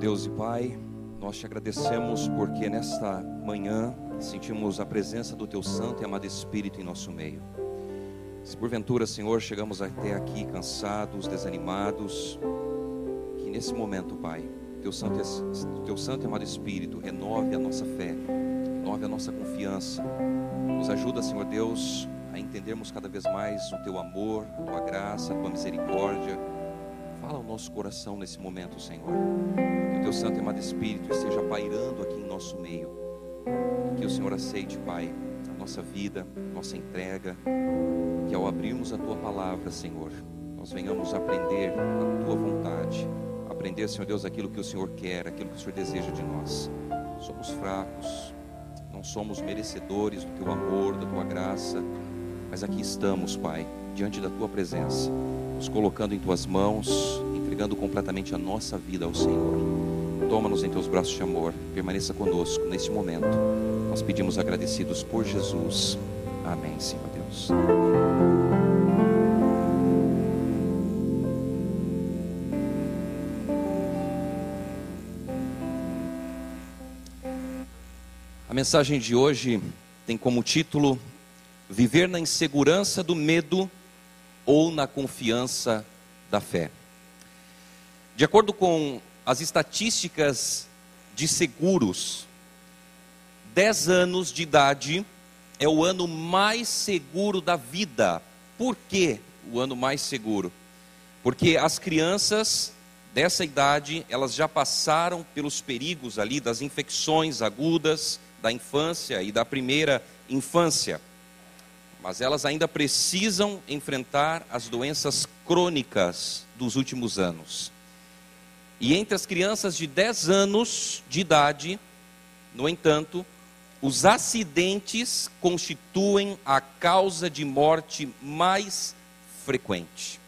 Deus e Pai, nós te agradecemos porque nesta manhã sentimos a presença do Teu Santo e amado Espírito em nosso meio. Se porventura, Senhor, chegamos até aqui cansados, desanimados, que nesse momento, Pai, Teu Santo, Teu Santo e amado Espírito renove a nossa fé, renove a nossa confiança, nos ajuda, Senhor Deus, a entendermos cada vez mais o Teu amor, a Tua graça, a Tua misericórdia. Fala ao nosso coração nesse momento, Senhor. Teu Santo e amado Espírito esteja pairando aqui em nosso meio. Que o Senhor aceite, Pai, a nossa vida, nossa entrega. Que ao abrirmos a Tua palavra, Senhor, nós venhamos aprender a Tua vontade. Aprender, Senhor Deus, aquilo que o Senhor quer, aquilo que o Senhor deseja de nós. Somos fracos, não somos merecedores do Teu amor, da Tua graça mas aqui estamos, Pai, diante da tua presença, nos colocando em tuas mãos, entregando completamente a nossa vida ao Senhor. Toma-nos em teus braços de amor, permaneça conosco neste momento. Nós pedimos agradecidos por Jesus. Amém, Senhor Deus. A mensagem de hoje tem como título viver na insegurança do medo ou na confiança da fé. De acordo com as estatísticas de seguros, 10 anos de idade é o ano mais seguro da vida. Por que o ano mais seguro? Porque as crianças dessa idade, elas já passaram pelos perigos ali das infecções agudas da infância e da primeira infância mas elas ainda precisam enfrentar as doenças crônicas dos últimos anos. E entre as crianças de 10 anos de idade, no entanto, os acidentes constituem a causa de morte mais frequente.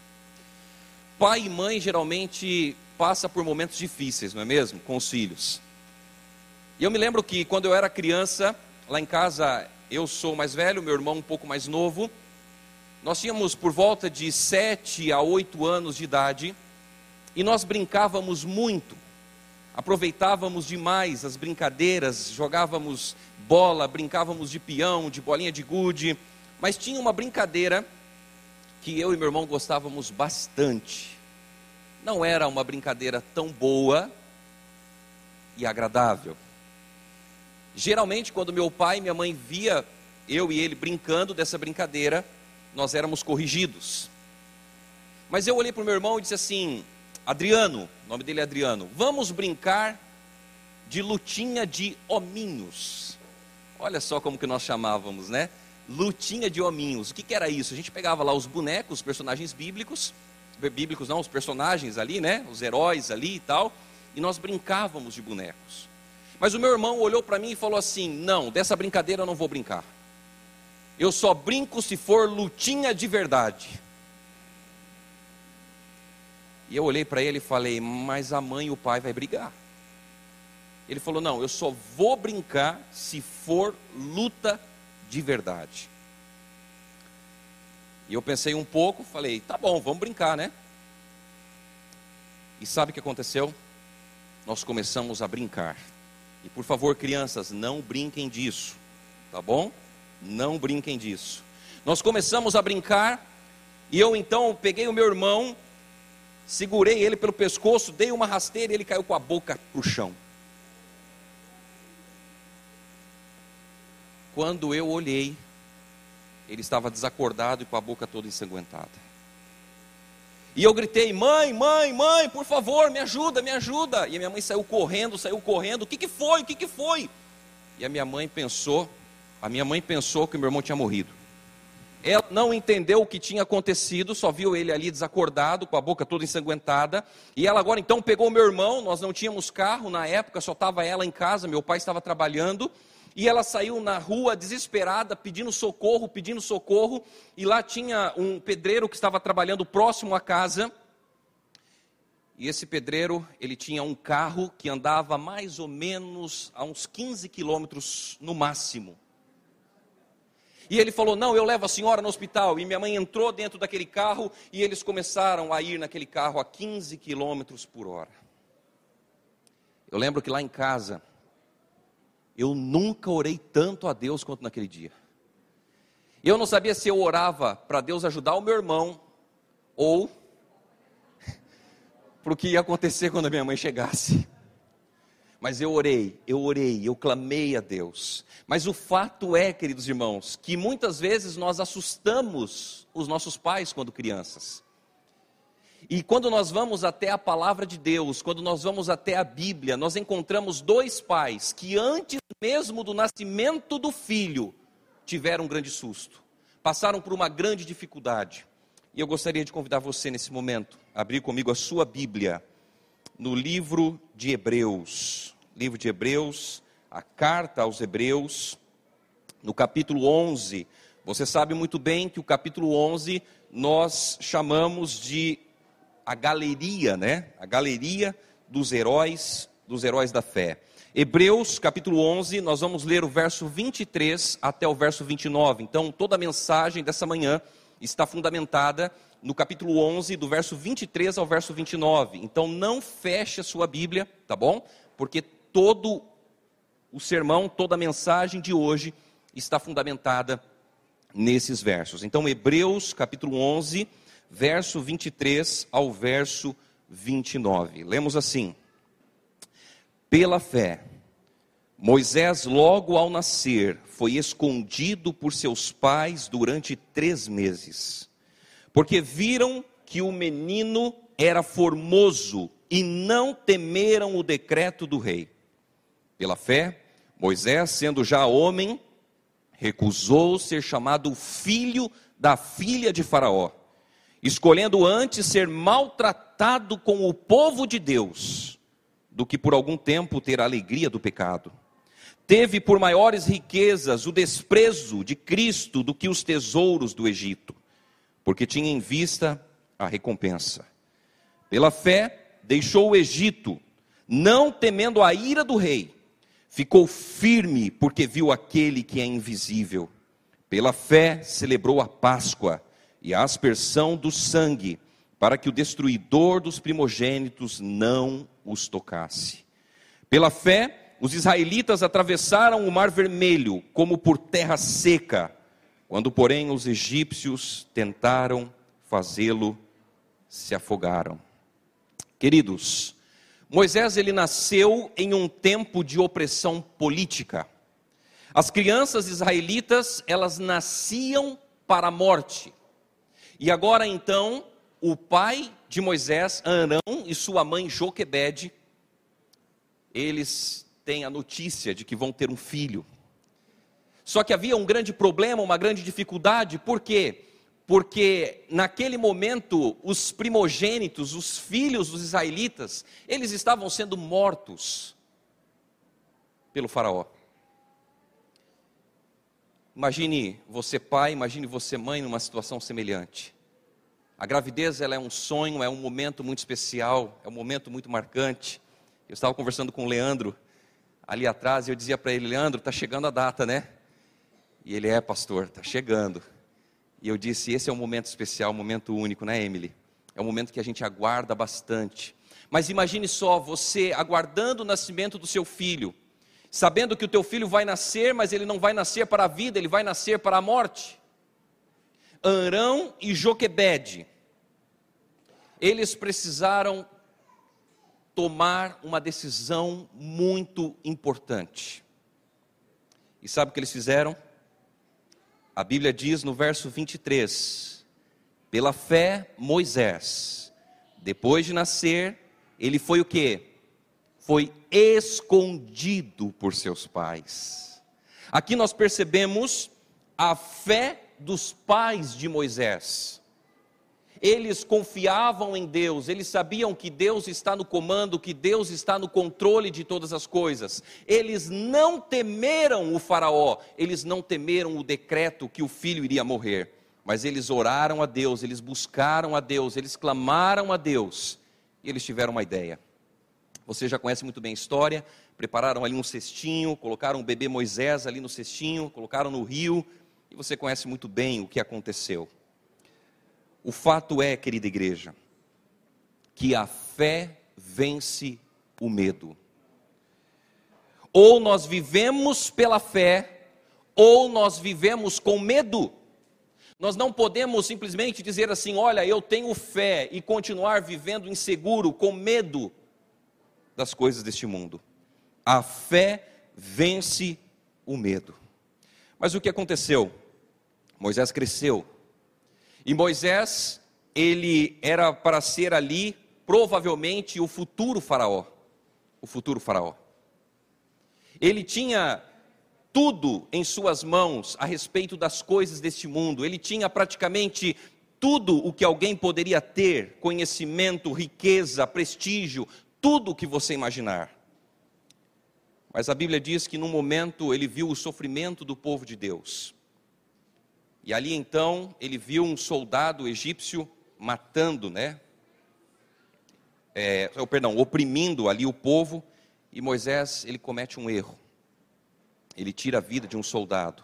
Pai e mãe geralmente passa por momentos difíceis, não é mesmo, com os filhos. E eu me lembro que quando eu era criança, lá em casa eu sou mais velho, meu irmão um pouco mais novo. Nós tínhamos por volta de sete a oito anos de idade e nós brincávamos muito. Aproveitávamos demais as brincadeiras, jogávamos bola, brincávamos de peão, de bolinha de gude, mas tinha uma brincadeira que eu e meu irmão gostávamos bastante. Não era uma brincadeira tão boa e agradável. Geralmente, quando meu pai e minha mãe via eu e ele brincando dessa brincadeira, nós éramos corrigidos. Mas eu olhei para o meu irmão e disse assim: Adriano, o nome dele é Adriano, vamos brincar de lutinha de hominhos. Olha só como que nós chamávamos, né? Lutinha de hominhos. O que, que era isso? A gente pegava lá os bonecos, os personagens bíblicos, bíblicos não, os personagens ali, né? Os heróis ali e tal, e nós brincávamos de bonecos. Mas o meu irmão olhou para mim e falou assim: Não, dessa brincadeira eu não vou brincar. Eu só brinco se for lutinha de verdade. E eu olhei para ele e falei: Mas a mãe e o pai vai brigar. Ele falou: Não, eu só vou brincar se for luta de verdade. E eu pensei um pouco, falei: Tá bom, vamos brincar, né? E sabe o que aconteceu? Nós começamos a brincar. E por favor, crianças, não brinquem disso, tá bom? Não brinquem disso. Nós começamos a brincar e eu então peguei o meu irmão, segurei ele pelo pescoço, dei uma rasteira e ele caiu com a boca para o chão. Quando eu olhei, ele estava desacordado e com a boca toda ensanguentada. E eu gritei: mãe, mãe, mãe, por favor, me ajuda, me ajuda. E a minha mãe saiu correndo, saiu correndo. O que, que foi? O que, que foi? E a minha mãe pensou, a minha mãe pensou que meu irmão tinha morrido. Ela não entendeu o que tinha acontecido, só viu ele ali desacordado, com a boca toda ensanguentada. E ela agora então pegou meu irmão, nós não tínhamos carro na época, só estava ela em casa, meu pai estava trabalhando. E ela saiu na rua desesperada, pedindo socorro, pedindo socorro. E lá tinha um pedreiro que estava trabalhando próximo à casa. E esse pedreiro, ele tinha um carro que andava mais ou menos a uns 15 quilômetros no máximo. E ele falou: Não, eu levo a senhora no hospital. E minha mãe entrou dentro daquele carro e eles começaram a ir naquele carro a 15 quilômetros por hora. Eu lembro que lá em casa, eu nunca orei tanto a Deus quanto naquele dia. Eu não sabia se eu orava para Deus ajudar o meu irmão ou para o que ia acontecer quando a minha mãe chegasse. Mas eu orei, eu orei, eu clamei a Deus. Mas o fato é, queridos irmãos, que muitas vezes nós assustamos os nossos pais quando crianças. E quando nós vamos até a palavra de Deus, quando nós vamos até a Bíblia, nós encontramos dois pais que antes mesmo do nascimento do filho tiveram um grande susto, passaram por uma grande dificuldade. E eu gostaria de convidar você nesse momento a abrir comigo a sua Bíblia no livro de Hebreus livro de Hebreus, a carta aos Hebreus, no capítulo 11. Você sabe muito bem que o capítulo 11 nós chamamos de a galeria, né? A galeria dos heróis, dos heróis da fé. Hebreus, capítulo 11, nós vamos ler o verso 23 até o verso 29. Então, toda a mensagem dessa manhã está fundamentada no capítulo 11, do verso 23 ao verso 29. Então, não feche a sua Bíblia, tá bom? Porque todo o sermão, toda a mensagem de hoje está fundamentada nesses versos. Então, Hebreus capítulo 11, verso 23 ao verso 29. Lemos assim: Pela fé, Moisés, logo ao nascer, foi escondido por seus pais durante três meses, porque viram que o menino era formoso e não temeram o decreto do rei. Pela fé, Moisés, sendo já homem, recusou ser chamado filho da filha de Faraó, escolhendo antes ser maltratado com o povo de Deus, do que por algum tempo ter a alegria do pecado. Teve por maiores riquezas o desprezo de Cristo do que os tesouros do Egito, porque tinha em vista a recompensa. Pela fé, deixou o Egito, não temendo a ira do rei ficou firme porque viu aquele que é invisível. Pela fé celebrou a Páscoa e a aspersão do sangue, para que o destruidor dos primogênitos não os tocasse. Pela fé, os israelitas atravessaram o Mar Vermelho como por terra seca, quando, porém, os egípcios tentaram fazê-lo, se afogaram. Queridos, Moisés ele nasceu em um tempo de opressão política. As crianças israelitas, elas nasciam para a morte. E agora então, o pai de Moisés, Arão, e sua mãe Joquebede, eles têm a notícia de que vão ter um filho. Só que havia um grande problema, uma grande dificuldade, por quê? porque naquele momento os primogênitos, os filhos dos israelitas, eles estavam sendo mortos pelo Faraó. Imagine você pai, imagine você mãe numa situação semelhante. A gravidez ela é um sonho, é um momento muito especial, é um momento muito marcante. Eu estava conversando com o Leandro ali atrás e eu dizia para ele, Leandro, está chegando a data, né? E ele é, pastor, está chegando. E eu disse: esse é um momento especial, um momento único, né, Emily? É um momento que a gente aguarda bastante. Mas imagine só, você aguardando o nascimento do seu filho, sabendo que o teu filho vai nascer, mas ele não vai nascer para a vida, ele vai nascer para a morte. Arão e Joquebede, eles precisaram tomar uma decisão muito importante. E sabe o que eles fizeram? A Bíblia diz no verso 23: Pela fé, Moisés, depois de nascer, ele foi o que? Foi escondido por seus pais. Aqui nós percebemos a fé dos pais de Moisés eles confiavam em Deus, eles sabiam que Deus está no comando, que Deus está no controle de todas as coisas. Eles não temeram o Faraó, eles não temeram o decreto que o filho iria morrer, mas eles oraram a Deus, eles buscaram a Deus, eles clamaram a Deus e eles tiveram uma ideia. Você já conhece muito bem a história. Prepararam ali um cestinho, colocaram o bebê Moisés ali no cestinho, colocaram no rio, e você conhece muito bem o que aconteceu. O fato é, querida igreja, que a fé vence o medo. Ou nós vivemos pela fé, ou nós vivemos com medo. Nós não podemos simplesmente dizer assim: olha, eu tenho fé e continuar vivendo inseguro, com medo das coisas deste mundo. A fé vence o medo. Mas o que aconteceu? Moisés cresceu. E Moisés, ele era para ser ali, provavelmente, o futuro Faraó. O futuro Faraó. Ele tinha tudo em suas mãos a respeito das coisas deste mundo. Ele tinha praticamente tudo o que alguém poderia ter: conhecimento, riqueza, prestígio, tudo o que você imaginar. Mas a Bíblia diz que num momento ele viu o sofrimento do povo de Deus. E ali então ele viu um soldado egípcio matando, né? É, perdão, oprimindo ali o povo. E Moisés ele comete um erro ele tira a vida de um soldado.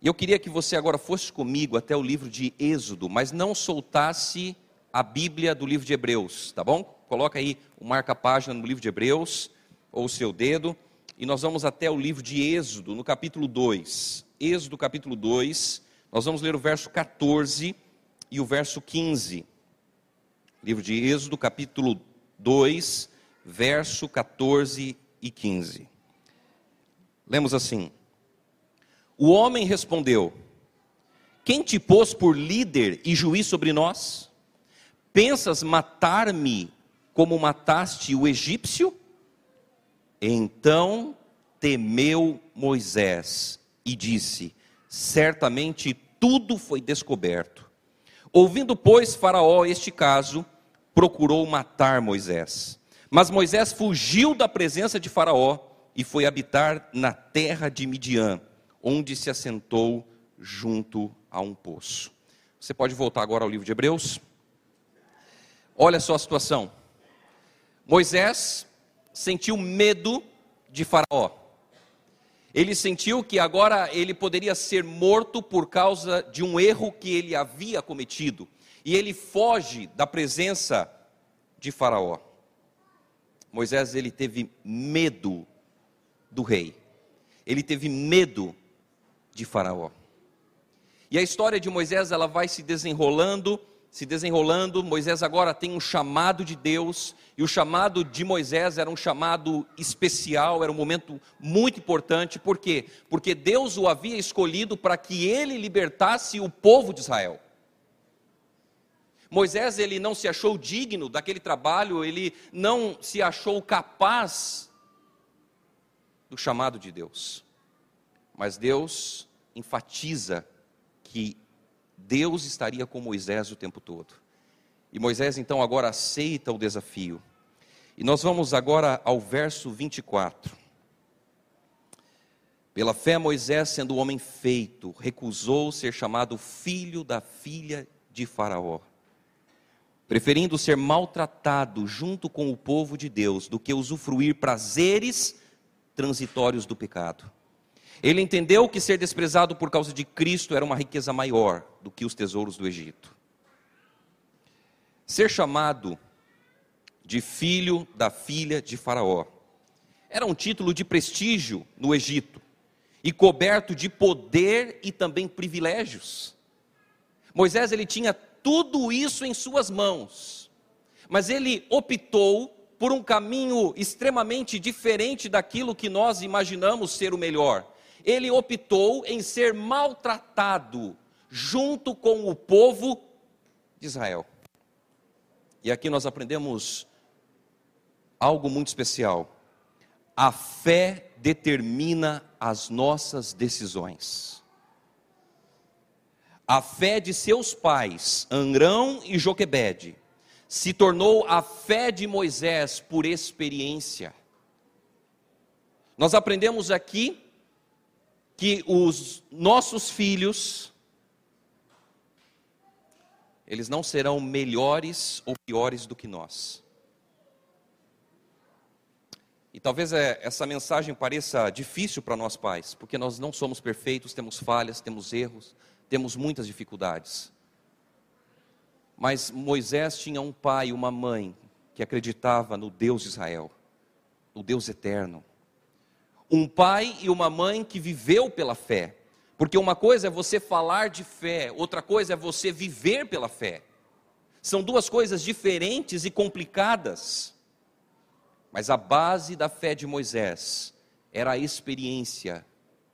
E eu queria que você agora fosse comigo até o livro de Êxodo, mas não soltasse a Bíblia do livro de Hebreus, tá bom? Coloca aí o marca-página no livro de Hebreus, ou o seu dedo, e nós vamos até o livro de Êxodo, no capítulo 2. Êxodo, capítulo 2, nós vamos ler o verso 14 e o verso 15. Livro de Êxodo, capítulo 2, verso 14 e 15. Lemos assim: O homem respondeu: Quem te pôs por líder e juiz sobre nós? Pensas matar-me como mataste o egípcio? Então temeu Moisés e disse: Certamente tudo foi descoberto. Ouvindo, pois, Faraó este caso, procurou matar Moisés. Mas Moisés fugiu da presença de Faraó e foi habitar na terra de Midian, onde se assentou junto a um poço. Você pode voltar agora ao livro de Hebreus? Olha só a situação. Moisés sentiu medo de Faraó. Ele sentiu que agora ele poderia ser morto por causa de um erro que ele havia cometido. E ele foge da presença de Faraó. Moisés ele teve medo do rei. Ele teve medo de Faraó. E a história de Moisés, ela vai se desenrolando, se desenrolando. Moisés agora tem um chamado de Deus, e o chamado de Moisés era um chamado especial, era um momento muito importante. Por quê? Porque Deus o havia escolhido para que ele libertasse o povo de Israel. Moisés ele não se achou digno daquele trabalho, ele não se achou capaz do chamado de Deus. Mas Deus enfatiza que Deus estaria com Moisés o tempo todo. E Moisés então agora aceita o desafio. E nós vamos agora ao verso 24. Pela fé, Moisés, sendo homem feito, recusou ser chamado filho da filha de Faraó, preferindo ser maltratado junto com o povo de Deus do que usufruir prazeres transitórios do pecado. Ele entendeu que ser desprezado por causa de Cristo era uma riqueza maior do que os tesouros do Egito. Ser chamado de filho da filha de Faraó era um título de prestígio no Egito e coberto de poder e também privilégios. Moisés ele tinha tudo isso em suas mãos, mas ele optou por um caminho extremamente diferente daquilo que nós imaginamos ser o melhor. Ele optou em ser maltratado junto com o povo de Israel. E aqui nós aprendemos algo muito especial. A fé determina as nossas decisões. A fé de seus pais, Anrão e Joquebede, se tornou a fé de Moisés por experiência. Nós aprendemos aqui que os nossos filhos eles não serão melhores ou piores do que nós. E talvez é, essa mensagem pareça difícil para nós pais, porque nós não somos perfeitos, temos falhas, temos erros, temos muitas dificuldades. Mas Moisés tinha um pai e uma mãe que acreditava no Deus de Israel, no Deus eterno, Um pai e uma mãe que viveu pela fé. Porque uma coisa é você falar de fé, outra coisa é você viver pela fé. São duas coisas diferentes e complicadas. Mas a base da fé de Moisés era a experiência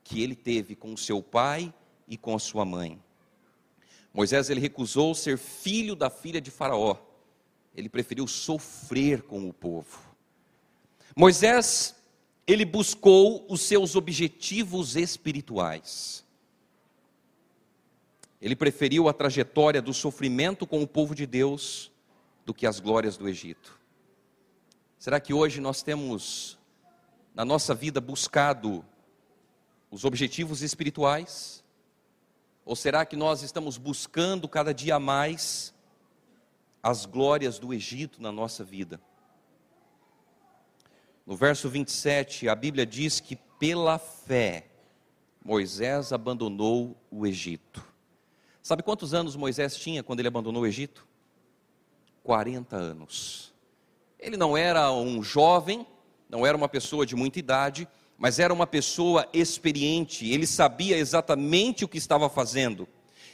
que ele teve com o seu pai e com a sua mãe. Moisés ele recusou ser filho da filha de Faraó. Ele preferiu sofrer com o povo. Moisés ele buscou os seus objetivos espirituais. Ele preferiu a trajetória do sofrimento com o povo de Deus do que as glórias do Egito. Será que hoje nós temos na nossa vida buscado os objetivos espirituais? Ou será que nós estamos buscando cada dia mais as glórias do Egito na nossa vida? No verso 27, a Bíblia diz que pela fé Moisés abandonou o Egito. Sabe quantos anos Moisés tinha quando ele abandonou o Egito? 40 anos. Ele não era um jovem, não era uma pessoa de muita idade, mas era uma pessoa experiente, ele sabia exatamente o que estava fazendo.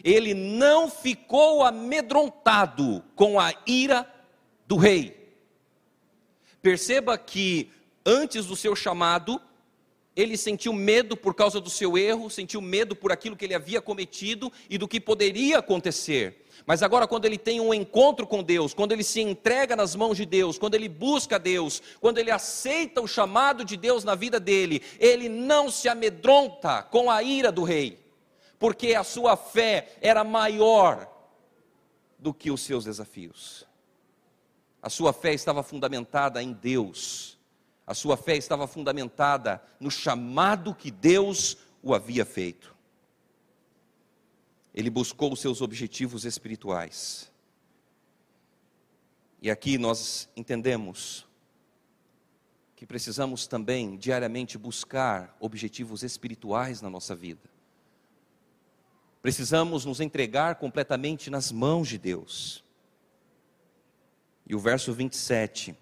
Ele não ficou amedrontado com a ira do rei. Perceba que antes do seu chamado, ele sentiu medo por causa do seu erro, sentiu medo por aquilo que ele havia cometido e do que poderia acontecer. Mas agora, quando ele tem um encontro com Deus, quando ele se entrega nas mãos de Deus, quando ele busca Deus, quando ele aceita o chamado de Deus na vida dele, ele não se amedronta com a ira do rei, porque a sua fé era maior do que os seus desafios. A sua fé estava fundamentada em Deus a sua fé estava fundamentada no chamado que Deus o havia feito. Ele buscou os seus objetivos espirituais. E aqui nós entendemos que precisamos também diariamente buscar objetivos espirituais na nossa vida. Precisamos nos entregar completamente nas mãos de Deus. E o verso 27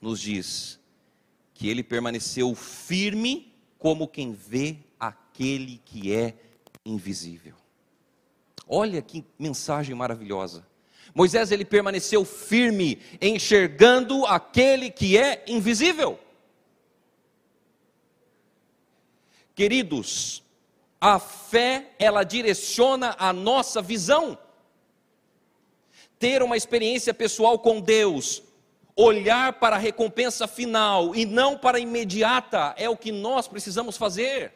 nos diz: que ele permaneceu firme como quem vê aquele que é invisível. Olha que mensagem maravilhosa. Moisés ele permaneceu firme, enxergando aquele que é invisível. Queridos, a fé ela direciona a nossa visão. Ter uma experiência pessoal com Deus, olhar para a recompensa final e não para a imediata é o que nós precisamos fazer.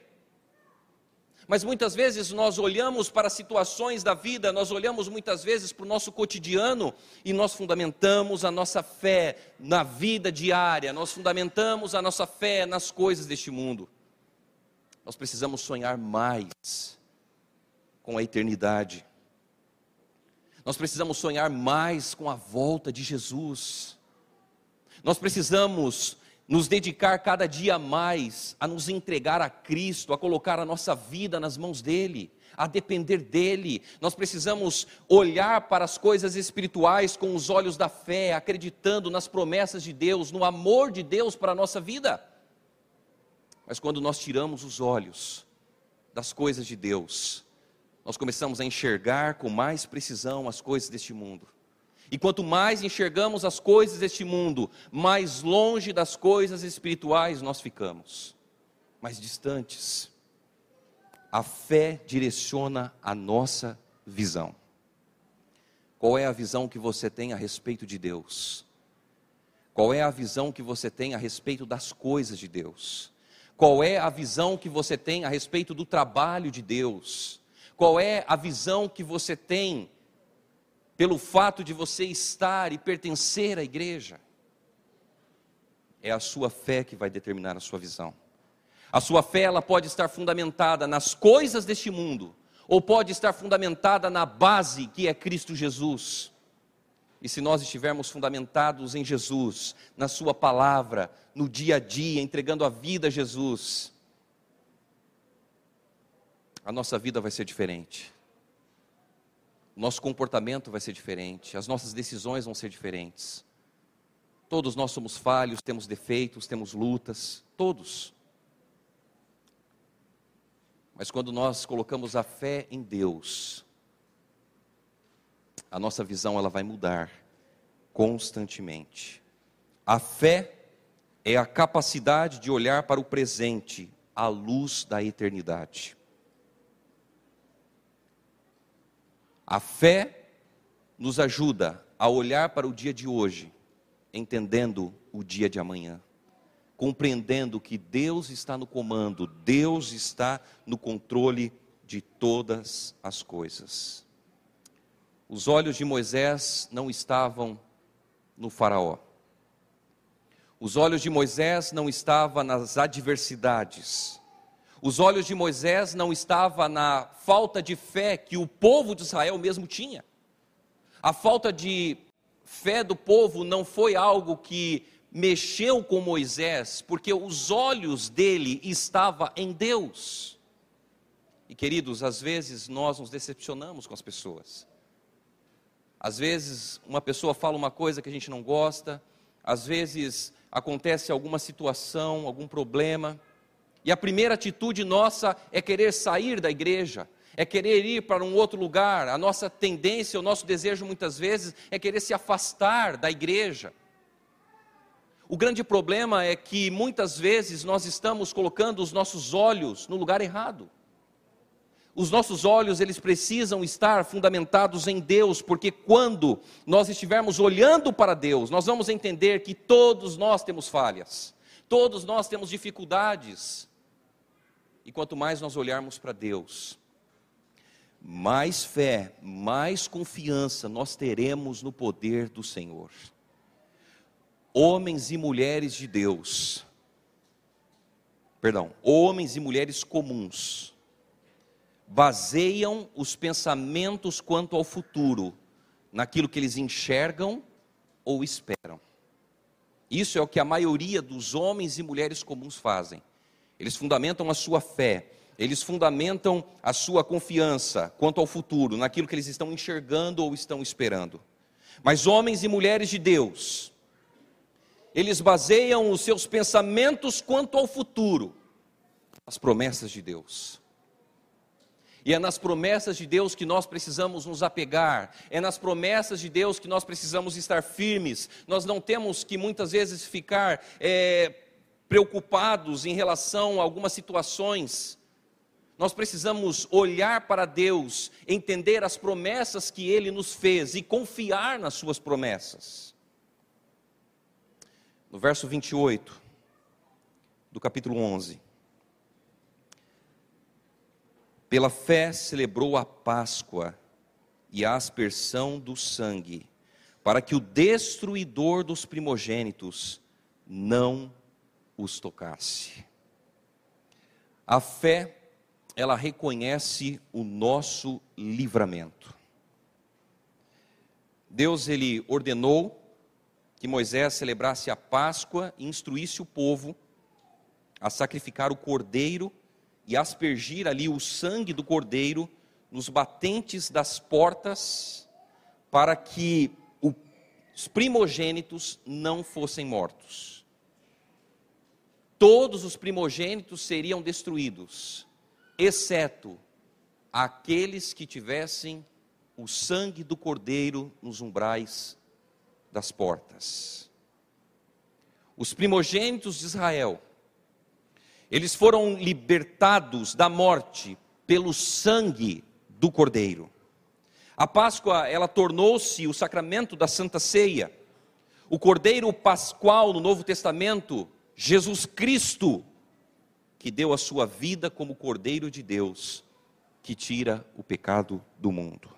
Mas muitas vezes nós olhamos para situações da vida, nós olhamos muitas vezes para o nosso cotidiano e nós fundamentamos a nossa fé na vida diária, nós fundamentamos a nossa fé nas coisas deste mundo. Nós precisamos sonhar mais com a eternidade. Nós precisamos sonhar mais com a volta de Jesus. Nós precisamos nos dedicar cada dia mais a nos entregar a Cristo, a colocar a nossa vida nas mãos dEle, a depender dEle. Nós precisamos olhar para as coisas espirituais com os olhos da fé, acreditando nas promessas de Deus, no amor de Deus para a nossa vida. Mas quando nós tiramos os olhos das coisas de Deus, nós começamos a enxergar com mais precisão as coisas deste mundo. E quanto mais enxergamos as coisas deste mundo, mais longe das coisas espirituais nós ficamos, mais distantes. A fé direciona a nossa visão. Qual é a visão que você tem a respeito de Deus? Qual é a visão que você tem a respeito das coisas de Deus? Qual é a visão que você tem a respeito do trabalho de Deus? Qual é a visão que você tem pelo fato de você estar e pertencer à igreja. É a sua fé que vai determinar a sua visão. A sua fé ela pode estar fundamentada nas coisas deste mundo, ou pode estar fundamentada na base que é Cristo Jesus. E se nós estivermos fundamentados em Jesus, na Sua palavra, no dia a dia, entregando a vida a Jesus, a nossa vida vai ser diferente nosso comportamento vai ser diferente, as nossas decisões vão ser diferentes. Todos nós somos falhos, temos defeitos, temos lutas, todos. Mas quando nós colocamos a fé em Deus, a nossa visão ela vai mudar constantemente. A fé é a capacidade de olhar para o presente à luz da eternidade. A fé nos ajuda a olhar para o dia de hoje, entendendo o dia de amanhã, compreendendo que Deus está no comando, Deus está no controle de todas as coisas. Os olhos de Moisés não estavam no Faraó. Os olhos de Moisés não estavam nas adversidades. Os olhos de Moisés não estavam na falta de fé que o povo de Israel mesmo tinha. A falta de fé do povo não foi algo que mexeu com Moisés, porque os olhos dele estavam em Deus. E queridos, às vezes nós nos decepcionamos com as pessoas. Às vezes uma pessoa fala uma coisa que a gente não gosta, às vezes acontece alguma situação, algum problema, e a primeira atitude nossa é querer sair da igreja, é querer ir para um outro lugar. A nossa tendência, o nosso desejo muitas vezes é querer se afastar da igreja. O grande problema é que muitas vezes nós estamos colocando os nossos olhos no lugar errado. Os nossos olhos, eles precisam estar fundamentados em Deus, porque quando nós estivermos olhando para Deus, nós vamos entender que todos nós temos falhas, todos nós temos dificuldades. E quanto mais nós olharmos para Deus, mais fé, mais confiança nós teremos no poder do Senhor. Homens e mulheres de Deus, perdão, homens e mulheres comuns, baseiam os pensamentos quanto ao futuro naquilo que eles enxergam ou esperam. Isso é o que a maioria dos homens e mulheres comuns fazem. Eles fundamentam a sua fé, eles fundamentam a sua confiança quanto ao futuro, naquilo que eles estão enxergando ou estão esperando. Mas homens e mulheres de Deus, eles baseiam os seus pensamentos quanto ao futuro, as promessas de Deus. E é nas promessas de Deus que nós precisamos nos apegar, é nas promessas de Deus que nós precisamos estar firmes. Nós não temos que muitas vezes ficar é, preocupados em relação a algumas situações. Nós precisamos olhar para Deus, entender as promessas que Ele nos fez e confiar nas Suas promessas. No verso 28 do capítulo 11. Pela fé celebrou a Páscoa e a aspersão do sangue, para que o destruidor dos primogênitos não os tocasse. A fé, ela reconhece o nosso livramento. Deus ele ordenou que Moisés celebrasse a Páscoa e instruísse o povo a sacrificar o cordeiro e aspergir ali o sangue do cordeiro nos batentes das portas, para que os primogênitos não fossem mortos. Todos os primogênitos seriam destruídos, exceto aqueles que tivessem o sangue do cordeiro nos umbrais das portas. Os primogênitos de Israel eles foram libertados da morte pelo sangue do Cordeiro. A Páscoa, ela tornou-se o sacramento da Santa Ceia. O Cordeiro Pascual no Novo Testamento, Jesus Cristo, que deu a sua vida como Cordeiro de Deus, que tira o pecado do mundo.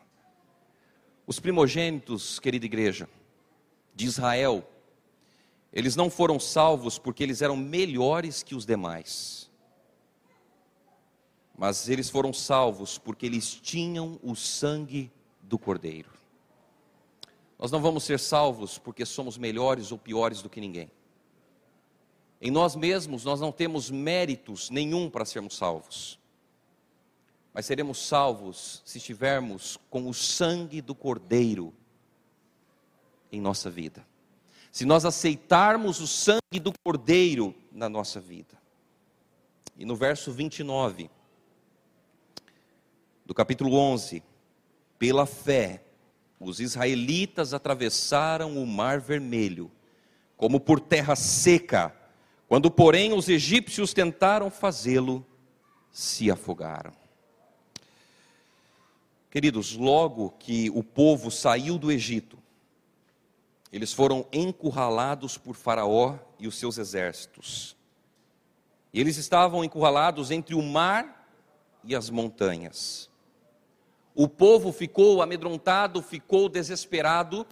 Os primogênitos, querida igreja, de Israel, eles não foram salvos porque eles eram melhores que os demais. Mas eles foram salvos porque eles tinham o sangue do Cordeiro. Nós não vamos ser salvos porque somos melhores ou piores do que ninguém. Em nós mesmos, nós não temos méritos nenhum para sermos salvos. Mas seremos salvos se estivermos com o sangue do Cordeiro em nossa vida se nós aceitarmos o sangue do Cordeiro na nossa vida. E no verso 29, do capítulo 11. Pela fé, os israelitas atravessaram o Mar Vermelho, como por terra seca. Quando, porém, os egípcios tentaram fazê-lo, se afogaram. Queridos, logo que o povo saiu do Egito, eles foram encurralados por Faraó e os seus exércitos. E eles estavam encurralados entre o mar e as montanhas. O povo ficou amedrontado, ficou desesperado,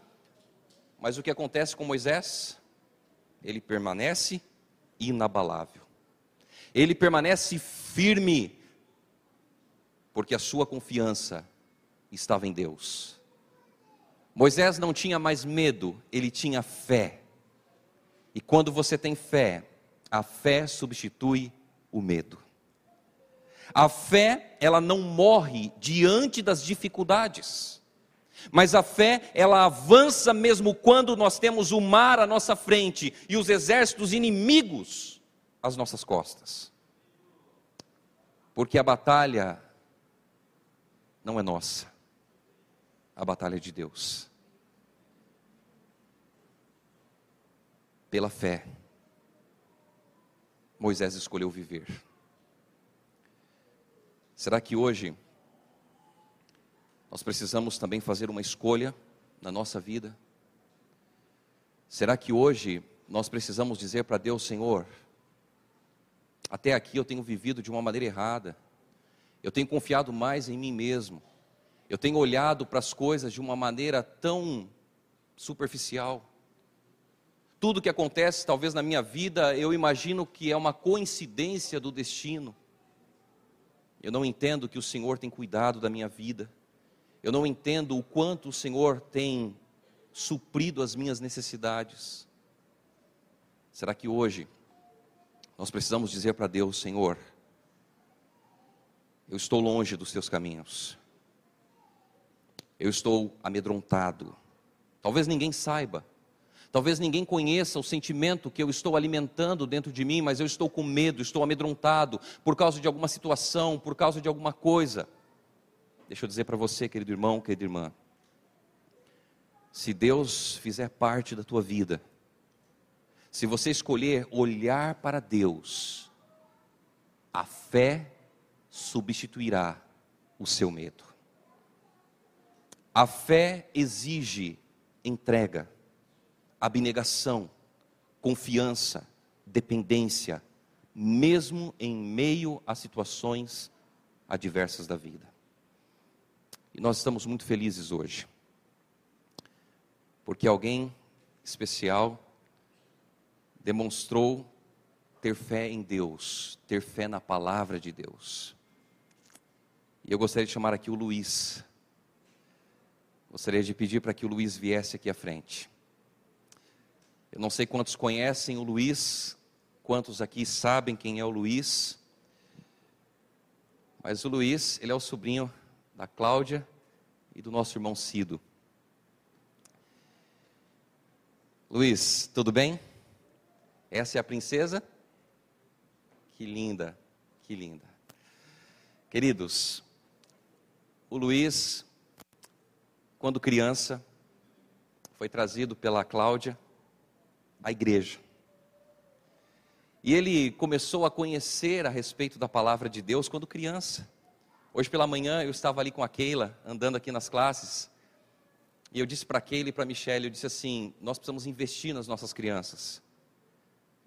mas o que acontece com Moisés? Ele permanece inabalável. Ele permanece firme, porque a sua confiança estava em Deus. Moisés não tinha mais medo, ele tinha fé. E quando você tem fé, a fé substitui o medo. A fé, ela não morre diante das dificuldades. Mas a fé, ela avança mesmo quando nós temos o mar à nossa frente e os exércitos inimigos às nossas costas. Porque a batalha não é nossa, a batalha é de Deus. Pela fé, Moisés escolheu viver. Será que hoje nós precisamos também fazer uma escolha na nossa vida? Será que hoje nós precisamos dizer para Deus, Senhor, até aqui eu tenho vivido de uma maneira errada, eu tenho confiado mais em mim mesmo, eu tenho olhado para as coisas de uma maneira tão superficial. Tudo que acontece, talvez na minha vida, eu imagino que é uma coincidência do destino. Eu não entendo que o Senhor tem cuidado da minha vida. Eu não entendo o quanto o Senhor tem suprido as minhas necessidades. Será que hoje nós precisamos dizer para Deus, Senhor, eu estou longe dos teus caminhos. Eu estou amedrontado. Talvez ninguém saiba. Talvez ninguém conheça o sentimento que eu estou alimentando dentro de mim, mas eu estou com medo, estou amedrontado por causa de alguma situação, por causa de alguma coisa. Deixa eu dizer para você, querido irmão, querida irmã. Se Deus fizer parte da tua vida, se você escolher olhar para Deus, a fé substituirá o seu medo. A fé exige entrega abnegação, confiança, dependência, mesmo em meio a situações adversas da vida. E nós estamos muito felizes hoje, porque alguém especial demonstrou ter fé em Deus, ter fé na palavra de Deus. E eu gostaria de chamar aqui o Luiz. Gostaria de pedir para que o Luiz viesse aqui à frente. Eu não sei quantos conhecem o Luiz, quantos aqui sabem quem é o Luiz. Mas o Luiz, ele é o sobrinho da Cláudia e do nosso irmão Cido. Luiz, tudo bem? Essa é a princesa? Que linda, que linda. Queridos, o Luiz, quando criança, foi trazido pela Cláudia a igreja. E ele começou a conhecer a respeito da palavra de Deus quando criança. Hoje pela manhã eu estava ali com a Keila, andando aqui nas classes, e eu disse para a Keila e para a Michelle, eu disse assim, nós precisamos investir nas nossas crianças.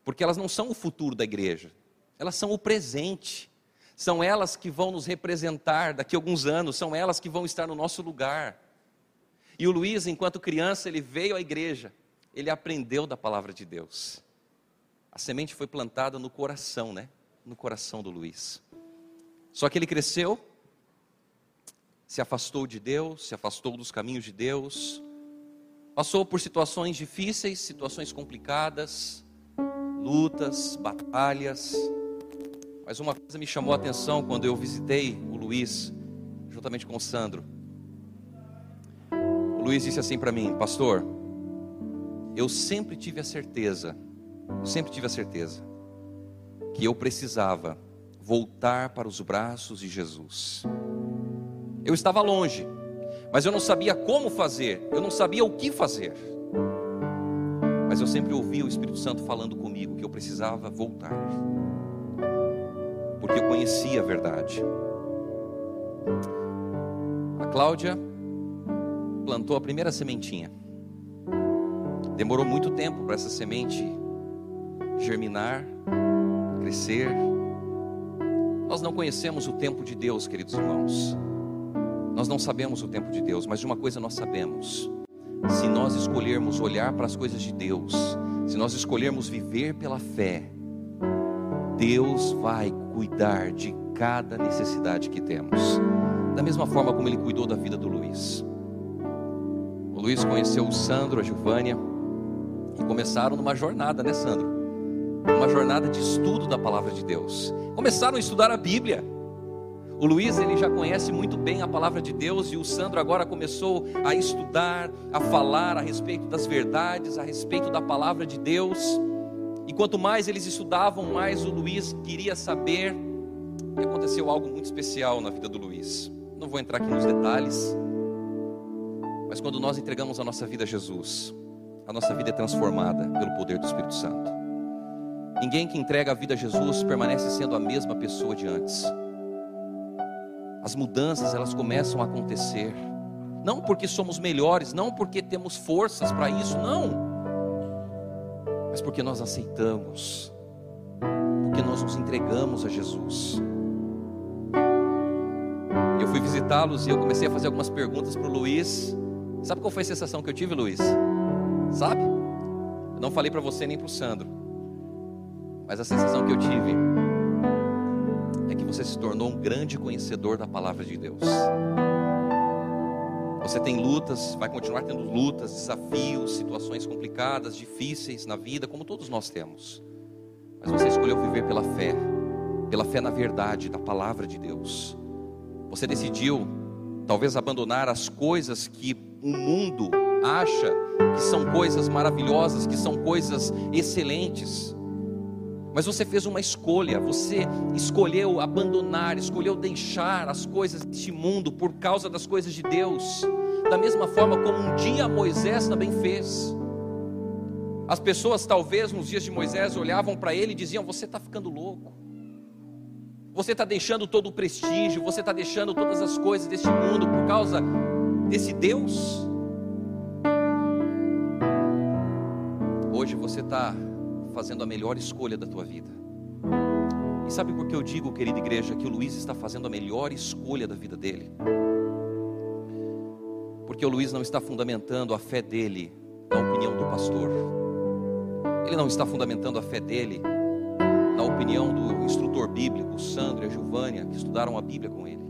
Porque elas não são o futuro da igreja, elas são o presente. São elas que vão nos representar daqui a alguns anos, são elas que vão estar no nosso lugar. E o Luiz, enquanto criança, ele veio à igreja ele aprendeu da palavra de Deus. A semente foi plantada no coração, né? No coração do Luiz. Só que ele cresceu, se afastou de Deus, se afastou dos caminhos de Deus, passou por situações difíceis, situações complicadas, lutas, batalhas. Mas uma coisa me chamou a atenção quando eu visitei o Luiz, juntamente com o Sandro. O Luiz disse assim para mim, pastor, eu sempre tive a certeza, sempre tive a certeza, que eu precisava voltar para os braços de Jesus. Eu estava longe, mas eu não sabia como fazer, eu não sabia o que fazer. Mas eu sempre ouvia o Espírito Santo falando comigo que eu precisava voltar, porque eu conhecia a verdade. A Cláudia plantou a primeira sementinha. Demorou muito tempo para essa semente germinar, crescer. Nós não conhecemos o tempo de Deus, queridos irmãos. Nós não sabemos o tempo de Deus, mas de uma coisa nós sabemos: se nós escolhermos olhar para as coisas de Deus, se nós escolhermos viver pela fé, Deus vai cuidar de cada necessidade que temos, da mesma forma como Ele cuidou da vida do Luiz. O Luiz conheceu o Sandro, a Gilvânia, e começaram numa jornada, né, Sandro? Uma jornada de estudo da palavra de Deus. Começaram a estudar a Bíblia. O Luiz ele já conhece muito bem a palavra de Deus e o Sandro agora começou a estudar, a falar a respeito das verdades, a respeito da palavra de Deus. E quanto mais eles estudavam, mais o Luiz queria saber. E aconteceu algo muito especial na vida do Luiz. Não vou entrar aqui nos detalhes, mas quando nós entregamos a nossa vida a Jesus, a nossa vida é transformada pelo poder do Espírito Santo. Ninguém que entrega a vida a Jesus permanece sendo a mesma pessoa de antes as mudanças elas começam a acontecer. Não porque somos melhores, não porque temos forças para isso, não. Mas porque nós aceitamos. Porque nós nos entregamos a Jesus. Eu fui visitá-los e eu comecei a fazer algumas perguntas para o Luiz. Sabe qual foi a sensação que eu tive, Luiz? Sabe? Eu não falei para você nem para o Sandro. Mas a sensação que eu tive é que você se tornou um grande conhecedor da palavra de Deus. Você tem lutas, vai continuar tendo lutas, desafios, situações complicadas, difíceis na vida, como todos nós temos. Mas você escolheu viver pela fé, pela fé na verdade da palavra de Deus. Você decidiu, talvez, abandonar as coisas que o mundo acha que são coisas maravilhosas, que são coisas excelentes. Mas você fez uma escolha, você escolheu abandonar, escolheu deixar as coisas deste mundo por causa das coisas de Deus, da mesma forma como um dia Moisés também fez. As pessoas, talvez nos dias de Moisés, olhavam para ele e diziam: Você está ficando louco, você está deixando todo o prestígio, você está deixando todas as coisas deste mundo por causa desse Deus. Hoje você está fazendo a melhor escolha da tua vida. E sabe por que eu digo, querida igreja, que o Luiz está fazendo a melhor escolha da vida dele? Porque o Luiz não está fundamentando a fé dele na opinião do pastor. Ele não está fundamentando a fé dele na opinião do instrutor bíblico, Sandro e a Giovânia, que estudaram a Bíblia com ele.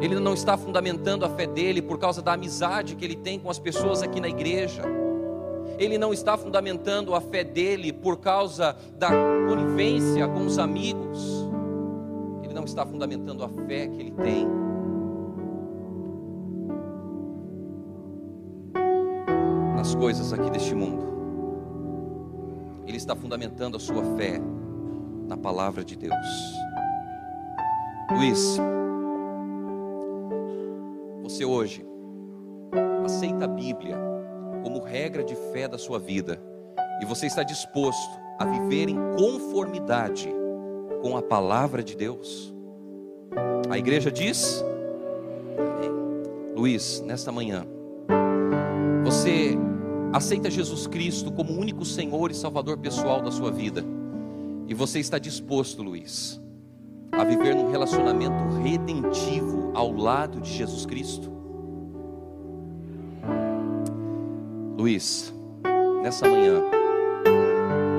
Ele não está fundamentando a fé dele por causa da amizade que ele tem com as pessoas aqui na igreja ele não está fundamentando a fé dele por causa da conivência com os amigos, ele não está fundamentando a fé que ele tem. Nas coisas aqui deste mundo, ele está fundamentando a sua fé na palavra de Deus. Luiz, você hoje aceita a Bíblia como regra de fé da sua vida, e você está disposto a viver em conformidade com a palavra de Deus? A igreja diz: Luiz, nesta manhã, você aceita Jesus Cristo como único Senhor e Salvador pessoal da sua vida, e você está disposto, Luiz, a viver num relacionamento redentivo ao lado de Jesus Cristo? Luiz, nessa manhã,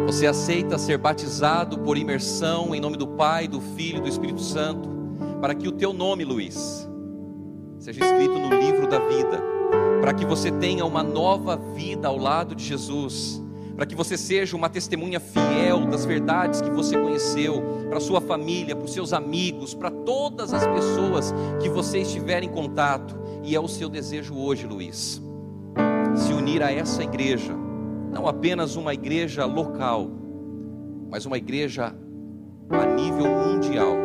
você aceita ser batizado por imersão em nome do Pai, do Filho e do Espírito Santo, para que o teu nome, Luiz, seja escrito no livro da vida, para que você tenha uma nova vida ao lado de Jesus, para que você seja uma testemunha fiel das verdades que você conheceu, para sua família, para os seus amigos, para todas as pessoas que você estiver em contato, e é o seu desejo hoje, Luiz se unir a essa igreja, não apenas uma igreja local, mas uma igreja a nível mundial,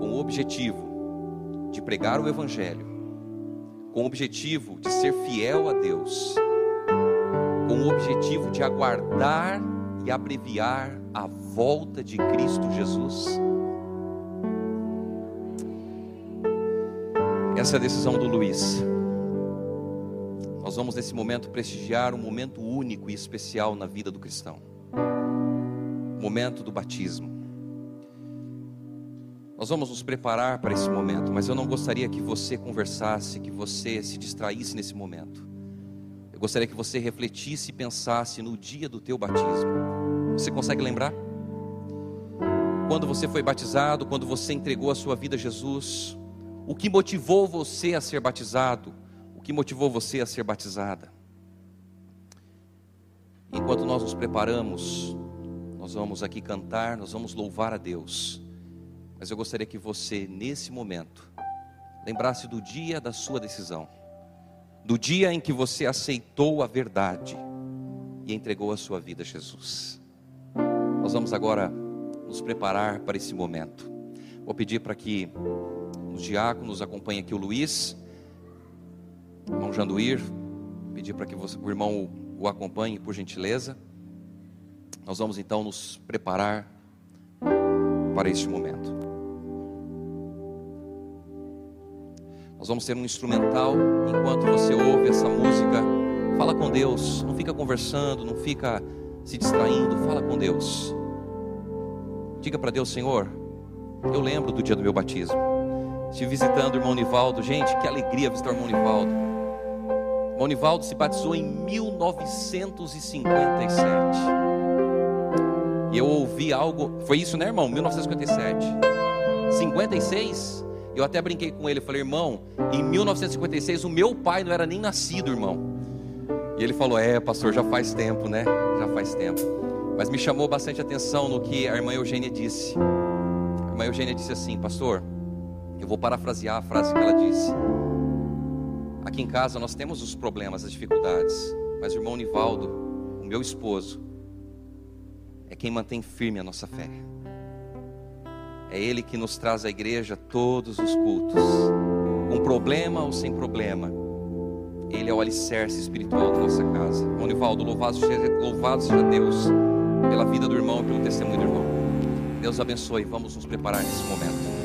com o objetivo de pregar o Evangelho, com o objetivo de ser fiel a Deus, com o objetivo de aguardar e abreviar a volta de Cristo Jesus? Essa é a decisão do Luiz. Nós vamos nesse momento prestigiar um momento único e especial na vida do cristão. O momento do batismo. Nós vamos nos preparar para esse momento, mas eu não gostaria que você conversasse, que você se distraísse nesse momento. Eu gostaria que você refletisse e pensasse no dia do teu batismo. Você consegue lembrar? Quando você foi batizado, quando você entregou a sua vida a Jesus, o que motivou você a ser batizado? O que motivou você a ser batizada? Enquanto nós nos preparamos, nós vamos aqui cantar, nós vamos louvar a Deus. Mas eu gostaria que você, nesse momento, lembrasse do dia da sua decisão, do dia em que você aceitou a verdade e entregou a sua vida a Jesus. Nós vamos agora nos preparar para esse momento. Vou pedir para que os diáconos, acompanhe aqui o Luiz, irmão Janduir, pedir para que você, o irmão o acompanhe, por gentileza. Nós vamos então nos preparar para este momento. Nós vamos ter um instrumental enquanto você ouve essa música. Fala com Deus, não fica conversando, não fica se distraindo, fala com Deus. Diga para Deus, Senhor, eu lembro do dia do meu batismo. Estive visitando o irmão Nivaldo. Gente, que alegria visitar o irmão Nivaldo. O irmão Nivaldo se batizou em 1957. E eu ouvi algo. Foi isso, né, irmão? 1957. 56? Eu até brinquei com ele. Falei, irmão, em 1956 o meu pai não era nem nascido, irmão. E ele falou: É, pastor, já faz tempo, né? Já faz tempo. Mas me chamou bastante atenção no que a irmã Eugênia disse. A irmã Eugênia disse assim: Pastor, eu vou parafrasear a frase que ela disse. Aqui em casa nós temos os problemas, as dificuldades, mas o irmão Nivaldo, o meu esposo, é quem mantém firme a nossa fé. É ele que nos traz à igreja todos os cultos, com problema ou sem problema. Ele é o alicerce espiritual da nossa casa. Irmão Nivaldo, louvado seja, louvado seja Deus pela vida do irmão e pelo testemunho do irmão. Deus abençoe. Vamos nos preparar nesse momento.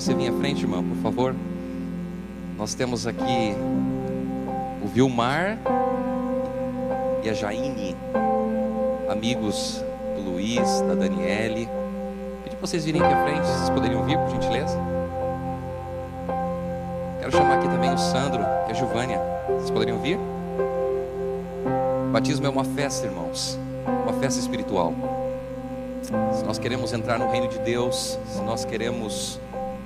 Você vir à frente, irmão, por favor. Nós temos aqui o Vilmar e a Jaine, amigos do Luiz, da Daniele. Pedi para vocês virem aqui à frente, vocês poderiam vir, por gentileza? Quero chamar aqui também o Sandro e a Giovânia. Vocês poderiam vir? O batismo é uma festa, irmãos, uma festa espiritual. Se nós queremos entrar no reino de Deus, se nós queremos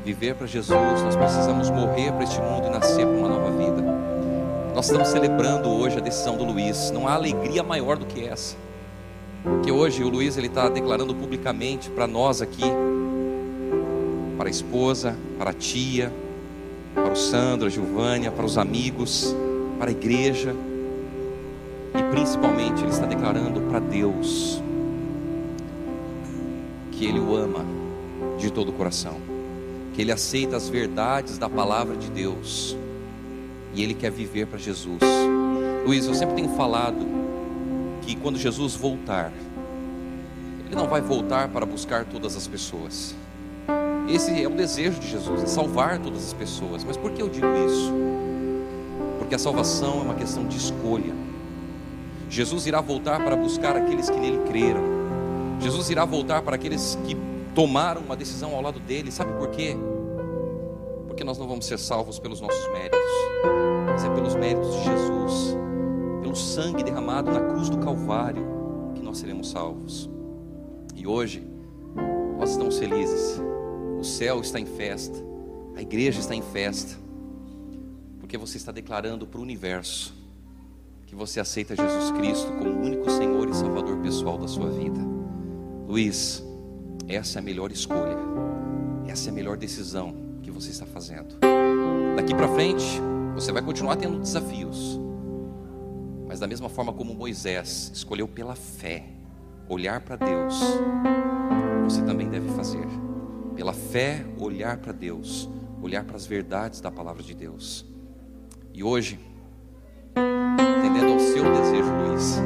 viver para Jesus, nós precisamos morrer para este mundo e nascer para uma nova vida. Nós estamos celebrando hoje a decisão do Luiz. Não há alegria maior do que essa. Que hoje o Luiz ele está declarando publicamente para nós aqui, para a esposa, para a tia, para o Sandro, a Giovânia, para os amigos, para a igreja e principalmente ele está declarando para Deus que ele o ama de todo o coração que ele aceita as verdades da palavra de Deus e ele quer viver para Jesus. Luiz, eu sempre tenho falado que quando Jesus voltar, ele não vai voltar para buscar todas as pessoas. Esse é o desejo de Jesus, é salvar todas as pessoas. Mas por que eu digo isso? Porque a salvação é uma questão de escolha. Jesus irá voltar para buscar aqueles que nele creram. Jesus irá voltar para aqueles que tomaram uma decisão ao lado dele. Sabe por quê? Porque nós não vamos ser salvos pelos nossos méritos, mas é pelos méritos de Jesus, pelo sangue derramado na cruz do Calvário, que nós seremos salvos. E hoje, nós estamos felizes, o céu está em festa, a igreja está em festa, porque você está declarando para o universo que você aceita Jesus Cristo como o único Senhor e Salvador pessoal da sua vida. Luiz, essa é a melhor escolha. Essa é a melhor decisão que você está fazendo. Daqui para frente, você vai continuar tendo desafios. Mas da mesma forma como Moisés escolheu pela fé olhar para Deus, você também deve fazer. Pela fé, olhar para Deus, olhar para as verdades da palavra de Deus. E hoje, entendendo ao seu desejo, Luiz,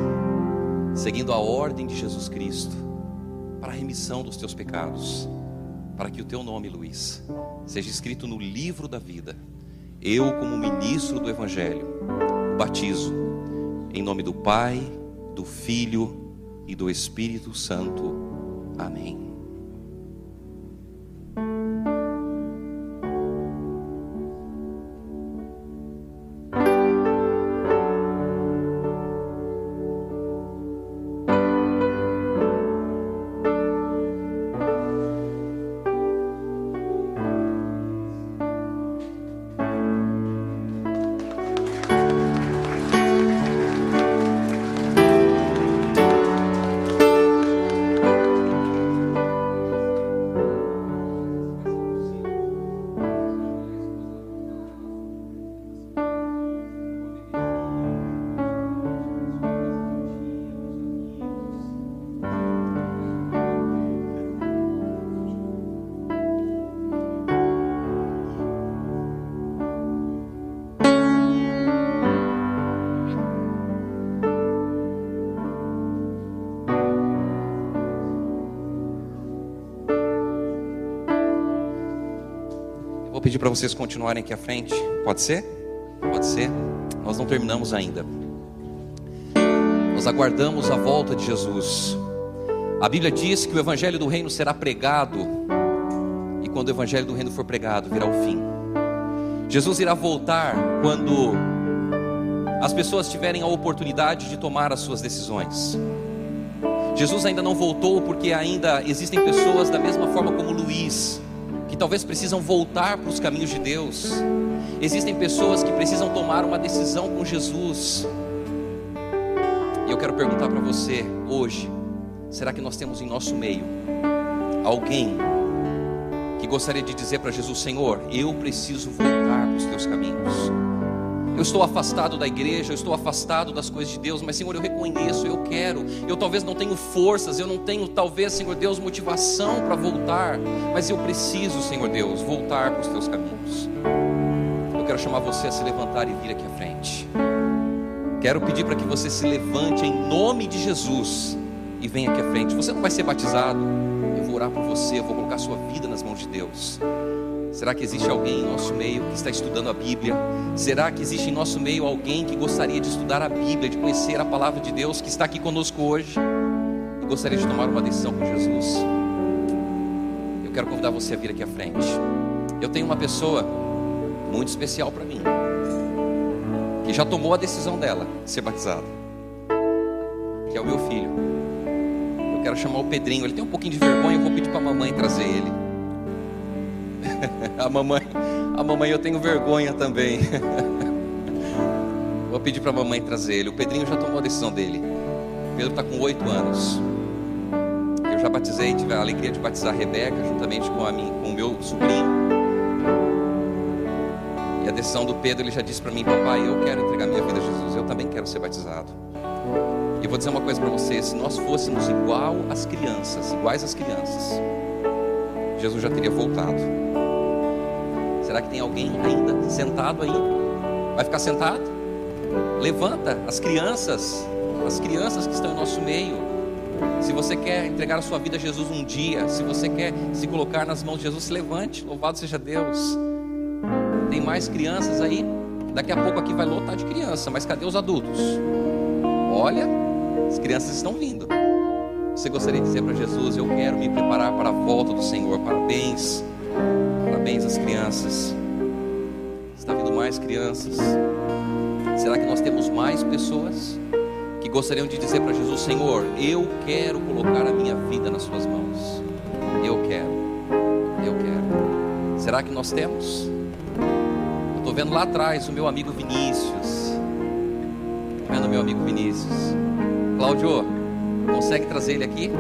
seguindo a ordem de Jesus Cristo, para a remissão dos teus pecados, para que o teu nome, Luiz, seja escrito no livro da vida. Eu, como ministro do Evangelho, batizo em nome do Pai, do Filho e do Espírito Santo. Amém. Pedir para vocês continuarem aqui à frente. Pode ser? Pode ser? Nós não terminamos ainda. Nós aguardamos a volta de Jesus. A Bíblia diz que o evangelho do reino será pregado, e quando o evangelho do reino for pregado, virá o fim. Jesus irá voltar quando as pessoas tiverem a oportunidade de tomar as suas decisões. Jesus ainda não voltou porque ainda existem pessoas da mesma forma como Luiz, que talvez precisam voltar para os caminhos de Deus. Existem pessoas que precisam tomar uma decisão com Jesus. E eu quero perguntar para você hoje: será que nós temos em nosso meio alguém que gostaria de dizer para Jesus: Senhor, eu preciso voltar para os teus caminhos? Eu estou afastado da igreja, eu estou afastado das coisas de Deus, mas Senhor, eu reconheço, eu quero. Eu talvez não tenho forças, eu não tenho, talvez, Senhor Deus, motivação para voltar, mas eu preciso, Senhor Deus, voltar para os teus caminhos. Eu quero chamar você a se levantar e vir aqui à frente. Quero pedir para que você se levante em nome de Jesus e venha aqui à frente. Você não vai ser batizado, eu vou orar por você, eu vou colocar sua vida nas mãos de Deus. Será que existe alguém em nosso meio que está estudando a Bíblia? Será que existe em nosso meio alguém que gostaria de estudar a Bíblia, de conhecer a palavra de Deus, que está aqui conosco hoje e gostaria de tomar uma decisão com Jesus? Eu quero convidar você a vir aqui à frente. Eu tenho uma pessoa muito especial para mim, que já tomou a decisão dela de ser batizada, que é o meu filho. Eu quero chamar o Pedrinho. Ele tem um pouquinho de vergonha, eu vou pedir para a mamãe trazer ele. a mamãe, a mamãe eu tenho vergonha também. Vou pedir para a mamãe trazer ele. O Pedrinho já tomou a decisão dele. O Pedro está com oito anos. Eu já batizei, tive a alegria de batizar a Rebeca juntamente com, a mim, com o meu sobrinho. E a decisão do Pedro, ele já disse para mim, papai, eu quero entregar minha vida a Jesus. Eu também quero ser batizado. E eu vou dizer uma coisa para vocês: se nós fôssemos igual às crianças, iguais às crianças, Jesus já teria voltado. Será que tem alguém ainda sentado aí? Vai ficar sentado? Levanta as crianças, as crianças que estão em nosso meio. Se você quer entregar a sua vida a Jesus um dia, se você quer se colocar nas mãos de Jesus, se levante, louvado seja Deus. Tem mais crianças aí? Daqui a pouco aqui vai lotar de criança, mas cadê os adultos? Olha, as crianças estão vindo. Você gostaria de dizer para Jesus: Eu quero me preparar para a volta do Senhor. Parabéns, parabéns às crianças. Está vindo mais crianças. Será que nós temos mais pessoas que gostariam de dizer para Jesus: Senhor, eu quero colocar a minha vida nas Suas mãos. Eu quero, eu quero. Será que nós temos? Eu estou vendo lá atrás o meu amigo Vinícius. Estou vendo o meu amigo Vinícius. Cláudio, Consegue trazer ele aqui?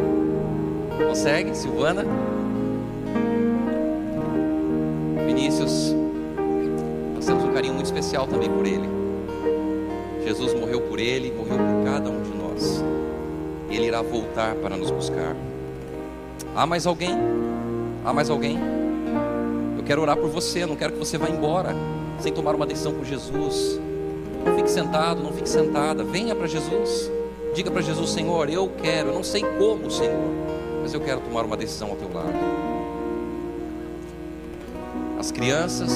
Consegue, Silvana? Especial também por ele. Jesus morreu por ele, morreu por cada um de nós. Ele irá voltar para nos buscar. Há mais alguém? Há mais alguém? Eu quero orar por você, não quero que você vá embora sem tomar uma decisão por Jesus. Não fique sentado, não fique sentada. Venha para Jesus. Diga para Jesus: Senhor, eu quero, eu não sei como, Senhor, mas eu quero tomar uma decisão ao teu lado. As crianças,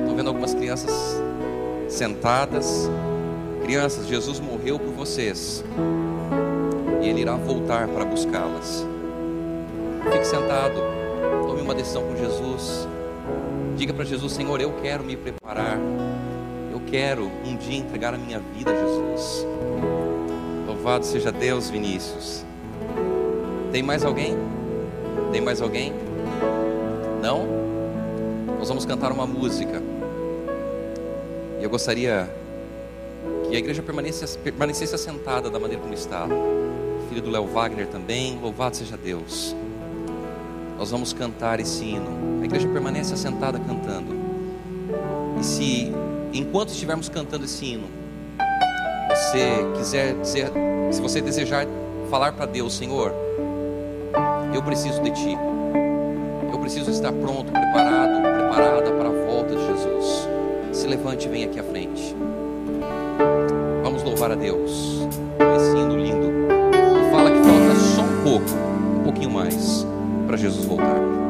estou vendo algumas crianças sentadas. Crianças, Jesus morreu por vocês e Ele irá voltar para buscá-las. Fique sentado, tome uma decisão com Jesus. Diga para Jesus: Senhor, eu quero me preparar. Eu quero um dia entregar a minha vida a Jesus. Louvado seja Deus, Vinícius. Tem mais alguém? Tem mais alguém? Não? Nós vamos cantar uma música. Eu gostaria que a igreja permanecesse, permanecesse assentada da maneira como está. Filho do Léo Wagner também. Louvado seja Deus. Nós vamos cantar esse hino. A igreja permanece assentada cantando. E se, enquanto estivermos cantando esse hino, você quiser dizer se você desejar falar para Deus, Senhor, eu preciso de Ti. Eu preciso estar pronto, preparado, Se levante e venha aqui à frente. Vamos louvar a Deus. Esse lindo. Fala que falta só um pouco, um pouquinho mais, para Jesus voltar.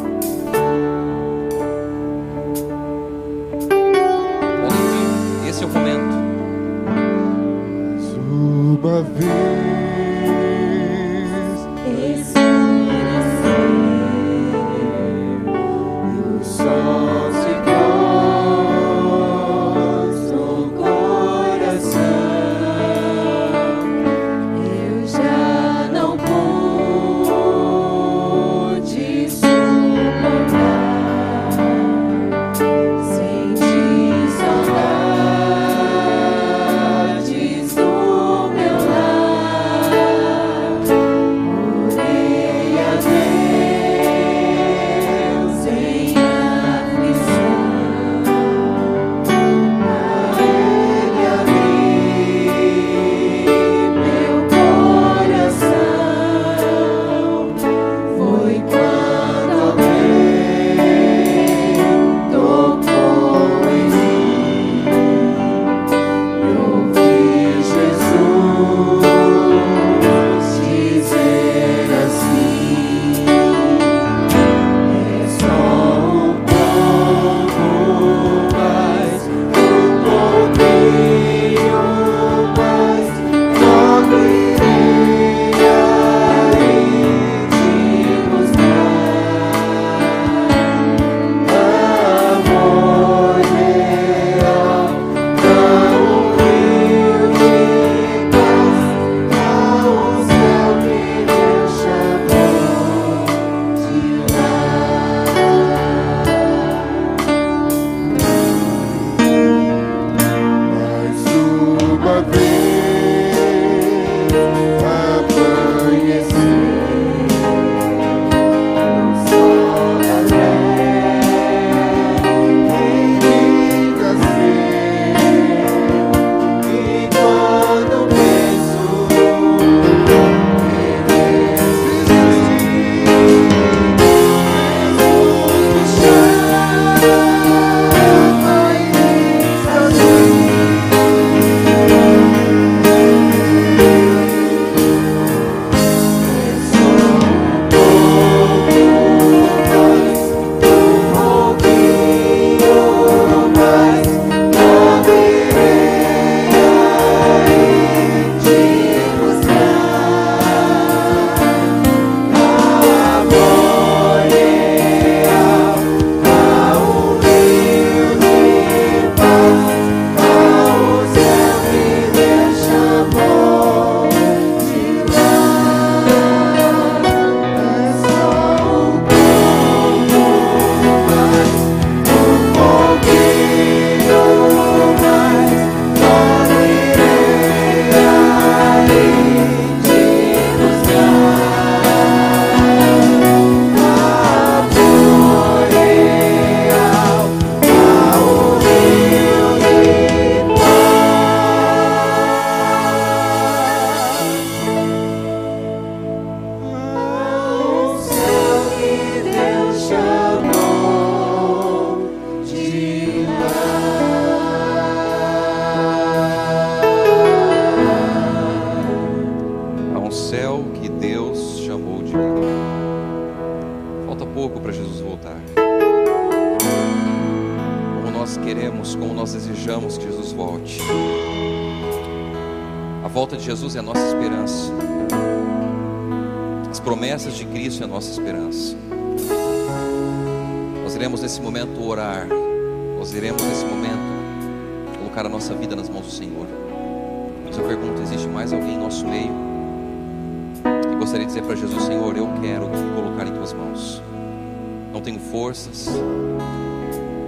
Não tenho forças,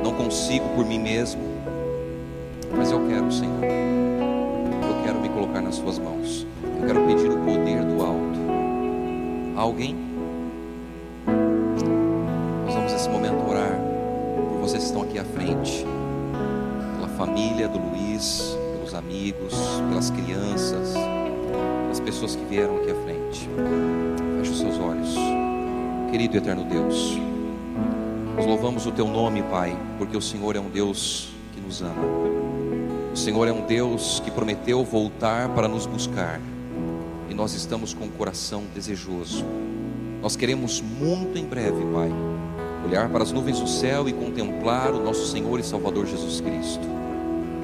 não consigo por mim mesmo, mas eu quero, Senhor. Eu quero me colocar nas tuas mãos. Eu quero pedir o poder do alto. Alguém? Nós vamos nesse momento orar por vocês que estão aqui à frente, pela família do Luiz, pelos amigos, pelas crianças, pelas pessoas que vieram aqui à frente. Feche os seus olhos. Querido e eterno Deus, nós louvamos o teu nome, Pai, porque o Senhor é um Deus que nos ama. O Senhor é um Deus que prometeu voltar para nos buscar. E nós estamos com o coração desejoso. Nós queremos muito em breve, Pai, olhar para as nuvens do céu e contemplar o nosso Senhor e Salvador Jesus Cristo.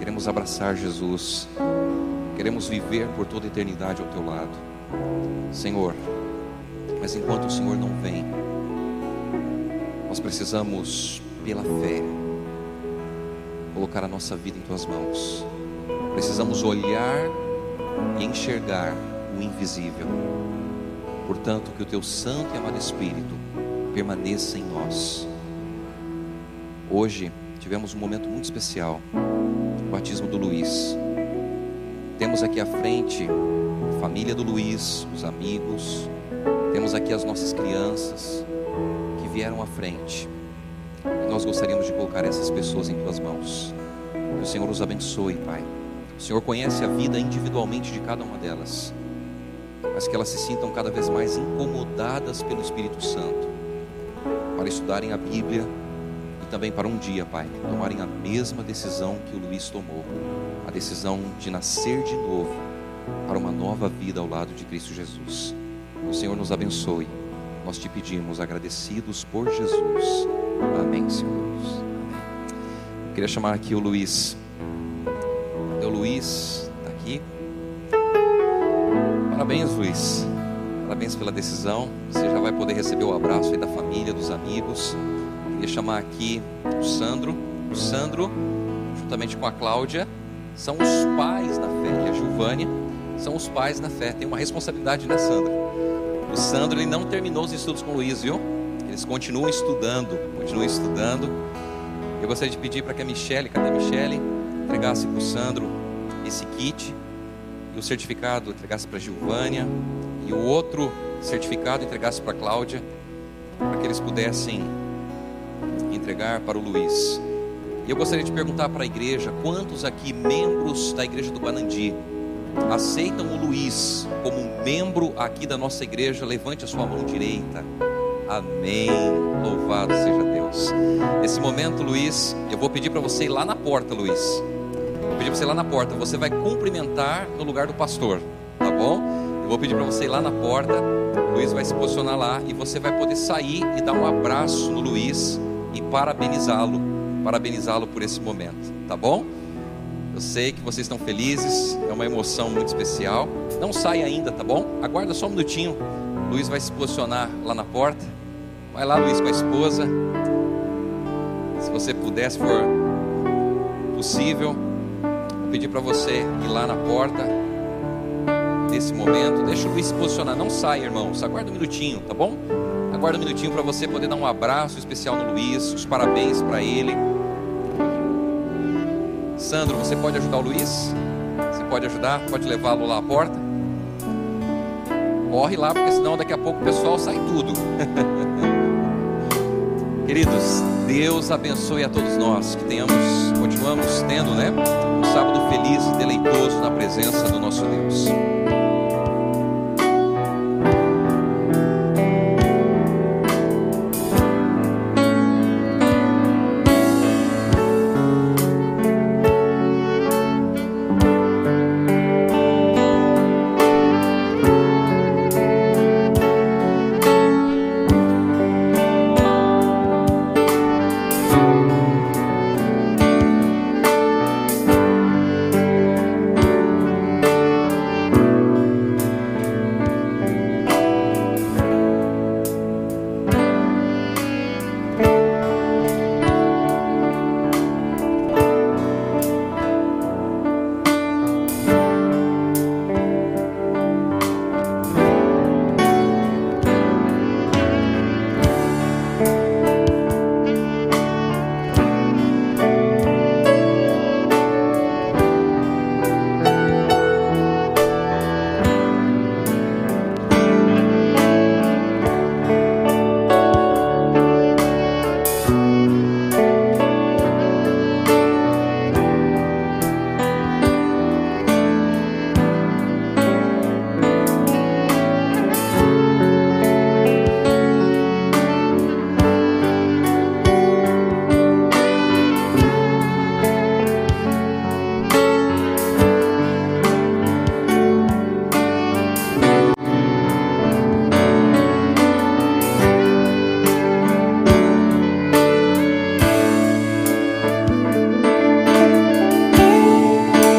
Queremos abraçar Jesus. Queremos viver por toda a eternidade ao teu lado. Senhor, mas enquanto o Senhor não vem, nós precisamos, pela fé, colocar a nossa vida em tuas mãos. Precisamos olhar e enxergar o invisível. Portanto, que o teu santo e amado Espírito permaneça em nós. Hoje tivemos um momento muito especial, o batismo do Luiz. Temos aqui à frente a família do Luiz, os amigos, temos aqui as nossas crianças vieram à frente. E nós gostaríamos de colocar essas pessoas em tuas mãos. Que o Senhor os abençoe, Pai. O Senhor conhece a vida individualmente de cada uma delas, mas que elas se sintam cada vez mais incomodadas pelo Espírito Santo para estudarem a Bíblia e também para um dia, Pai, tomarem a mesma decisão que o Luiz tomou a decisão de nascer de novo para uma nova vida ao lado de Cristo Jesus. O Senhor nos abençoe. Nós te pedimos, agradecidos por Jesus. Amém, Senhor Deus. Amém. Eu queria chamar aqui o Luiz. Cadê o Luiz? Está aqui. Parabéns, Luiz. Parabéns pela decisão. Você já vai poder receber o abraço aí da família, dos amigos. Queria chamar aqui o Sandro. O Sandro, juntamente com a Cláudia, são os pais na fé, que é a Gilvânia, são os pais na fé. Tem uma responsabilidade, né, Sandra? O Sandro ele não terminou os estudos com o Luiz, viu? Eles continuam estudando, continuam estudando. Eu gostaria de pedir para que a Michelle, cadê a Michelle, entregasse para o Sandro esse kit e o certificado entregasse para a Gilvânia e o outro certificado entregasse para a Cláudia, para que eles pudessem entregar para o Luiz. E eu gostaria de perguntar para a igreja: quantos aqui, membros da igreja do Banandi, aceitam o Luiz como membro aqui da nossa igreja? Levante a sua mão direita. Amém. Louvado seja Deus. Nesse momento, Luiz, eu vou pedir para você ir lá na porta, Luiz. Vou pedir para você ir lá na porta. Você vai cumprimentar no lugar do pastor, tá bom? Eu vou pedir para você ir lá na porta. Luiz vai se posicionar lá e você vai poder sair e dar um abraço no Luiz e parabenizá-lo, parabenizá-lo por esse momento, tá bom? Eu sei que vocês estão felizes, é uma emoção muito especial. Não sai ainda, tá bom? Aguarda só um minutinho. Luiz vai se posicionar lá na porta. Vai lá, Luiz, com a esposa. Se você puder, se for possível, vou pedir para você ir lá na porta nesse momento. Deixa o Luiz se posicionar. Não sai, irmãos. Aguarda um minutinho, tá bom? Aguarda um minutinho para você poder dar um abraço especial no Luiz, os parabéns para ele. Sandro, você pode ajudar o Luiz? Você pode ajudar? Pode levá-lo lá à porta? Corre lá, porque senão daqui a pouco o pessoal sai tudo. Queridos, Deus abençoe a todos nós, que tenhamos, continuamos tendo, né? Um sábado feliz e deleitoso na presença do nosso Deus.